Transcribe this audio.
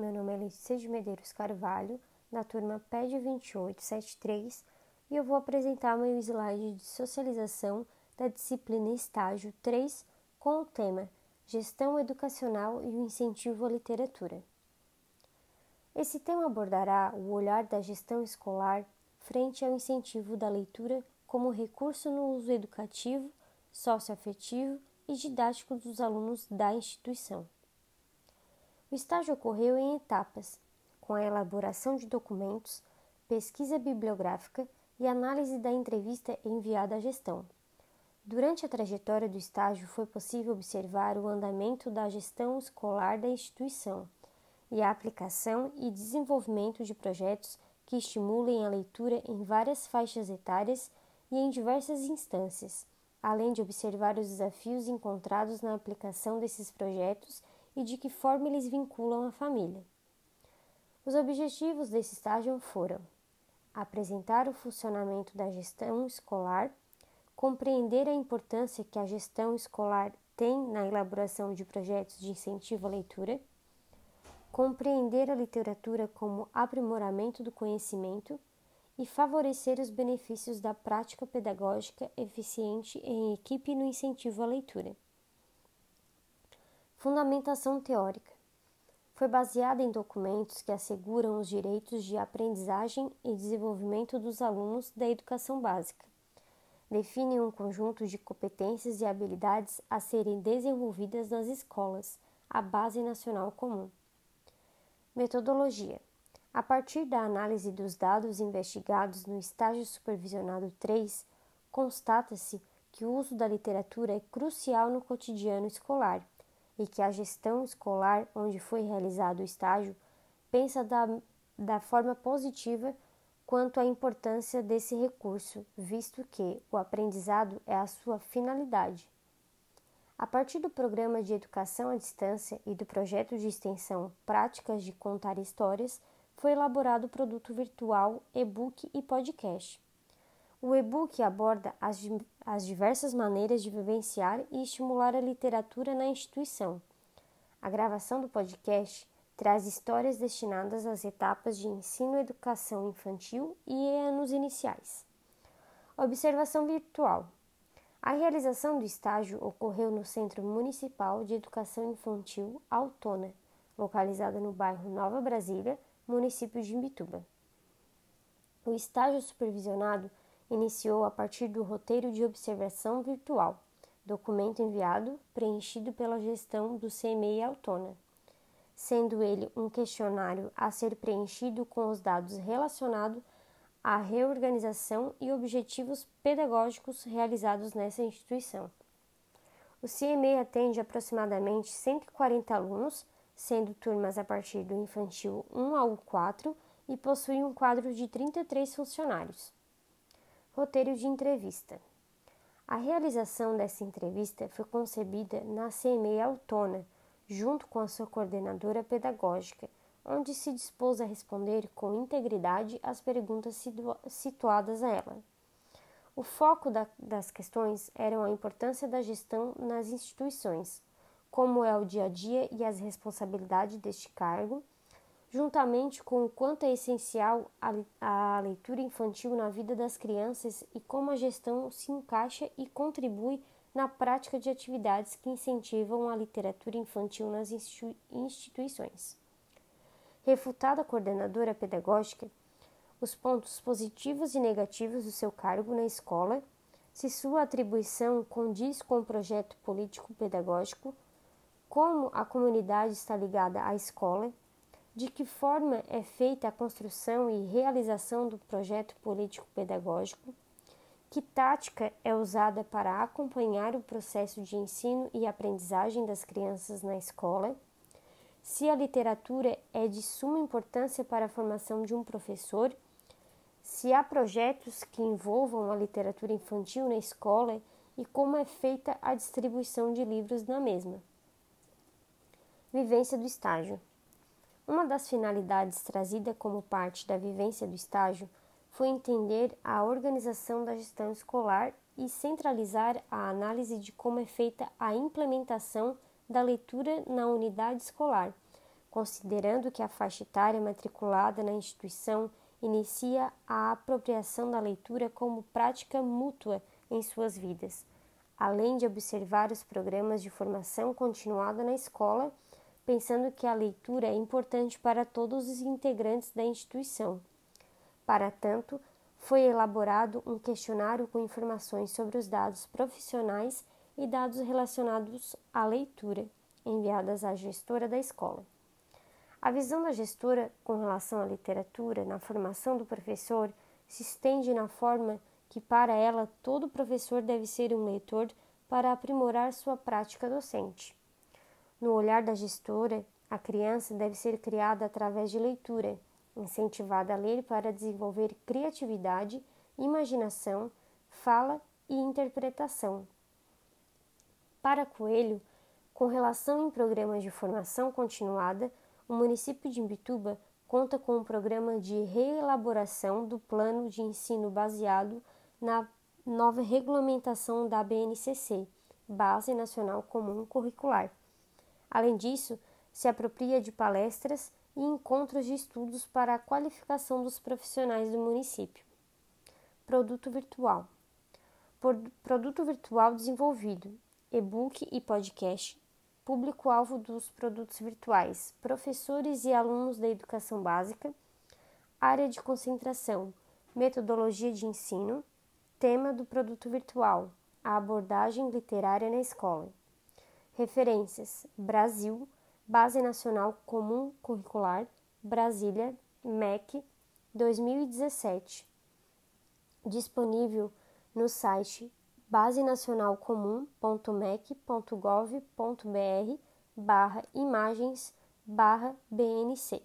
meu nome é Letícia de Medeiros Carvalho, da turma PED 2873, e eu vou apresentar meu slide de socialização da disciplina Estágio 3 com o tema Gestão Educacional e o Incentivo à Literatura. Esse tema abordará o olhar da gestão escolar frente ao incentivo da leitura como recurso no uso educativo, socioafetivo e didático dos alunos da instituição. O estágio ocorreu em etapas, com a elaboração de documentos, pesquisa bibliográfica e análise da entrevista enviada à gestão. Durante a trajetória do estágio foi possível observar o andamento da gestão escolar da instituição e a aplicação e desenvolvimento de projetos que estimulem a leitura em várias faixas etárias e em diversas instâncias, além de observar os desafios encontrados na aplicação desses projetos e de que forma eles vinculam a família. Os objetivos desse estágio foram apresentar o funcionamento da gestão escolar, compreender a importância que a gestão escolar tem na elaboração de projetos de incentivo à leitura, compreender a literatura como aprimoramento do conhecimento e favorecer os benefícios da prática pedagógica eficiente em equipe no incentivo à leitura. Fundamentação teórica. Foi baseada em documentos que asseguram os direitos de aprendizagem e desenvolvimento dos alunos da educação básica. Definem um conjunto de competências e habilidades a serem desenvolvidas nas escolas, a Base Nacional Comum. Metodologia. A partir da análise dos dados investigados no estágio supervisionado 3, constata-se que o uso da literatura é crucial no cotidiano escolar e que a gestão escolar onde foi realizado o estágio pensa da, da forma positiva quanto à importância desse recurso, visto que o aprendizado é a sua finalidade. A partir do programa de educação à distância e do projeto de extensão Práticas de Contar Histórias, foi elaborado o produto virtual, e-book e podcast. O e-book aborda as, as diversas maneiras de vivenciar e estimular a literatura na instituição. A gravação do podcast traz histórias destinadas às etapas de ensino educação infantil e anos iniciais. Observação virtual. A realização do estágio ocorreu no Centro Municipal de Educação Infantil Autona, localizada no bairro Nova Brasília, município de Imbituba. O estágio supervisionado iniciou a partir do roteiro de observação virtual, documento enviado preenchido pela gestão do CMEI Autônoma, sendo ele um questionário a ser preenchido com os dados relacionados à reorganização e objetivos pedagógicos realizados nessa instituição. O CMEI atende aproximadamente 140 alunos, sendo turmas a partir do infantil 1 ao 4 e possui um quadro de 33 funcionários. Roteiro de entrevista. A realização dessa entrevista foi concebida na CME Autônoma, junto com a sua coordenadora pedagógica, onde se dispôs a responder com integridade as perguntas situadas a ela. O foco da, das questões eram a importância da gestão nas instituições, como é o dia a dia e as responsabilidades deste cargo juntamente com o quanto é essencial a, leitura infantil na vida das crianças e como a gestão se encaixa e contribui na prática de atividades que incentivam a literatura infantil nas instituições. Refutada a coordenadora pedagógica, os pontos positivos e negativos do seu cargo na escola, se sua atribuição condiz com o projeto político-pedagógico, como a comunidade está ligada à escola de que forma é feita a construção e realização do projeto político-pedagógico, que tática é usada para acompanhar o processo de ensino e aprendizagem das crianças na escola, se a literatura é de suma importância para a formação de um professor, se há projetos que envolvam a literatura infantil na escola e como é feita a distribuição de livros na mesma. Vivência do estágio. Uma das finalidades trazida como parte da vivência do estágio foi entender a organização da gestão escolar e centralizar a análise de como é feita a implementação da leitura na unidade escolar, considerando que a faixa etária matriculada na instituição inicia a apropriação da leitura como prática mútua em suas vidas, além de observar os programas de formação continuada na escola, pensando que a leitura é importante para todos os integrantes da instituição. Para tanto, foi elaborado um questionário com informações sobre os dados profissionais e dados relacionados à leitura, enviadas à gestora da escola. A visão da gestora com relação à literatura na formação do professor se estende na forma que, para ela, todo professor deve ser um leitor para aprimorar sua prática docente. No olhar da gestora, a criança deve ser criada através de leitura, incentivada a ler para desenvolver criatividade, imaginação, fala e interpretação. Para Coelho, com relação em programas de formação continuada, o município de Imbituba conta com um programa de reelaboração do plano de ensino baseado na nova regulamentação da BNCC, Base Nacional Comum Curricular. Além disso, se apropria de palestras e encontros de estudos para a qualificação dos profissionais do município. Produto virtual. Produto virtual desenvolvido, e-book e podcast, público-alvo dos produtos virtuais, professores e alunos da educação básica, área de concentração, metodologia de ensino, tema do produto virtual, a abordagem literária na escola. Referências: Brasil, Base Nacional Comum Curricular, Brasília, MEC, 2017. Disponível no site basenacionalcomum.mec.gov.br barra imagens barra BNC.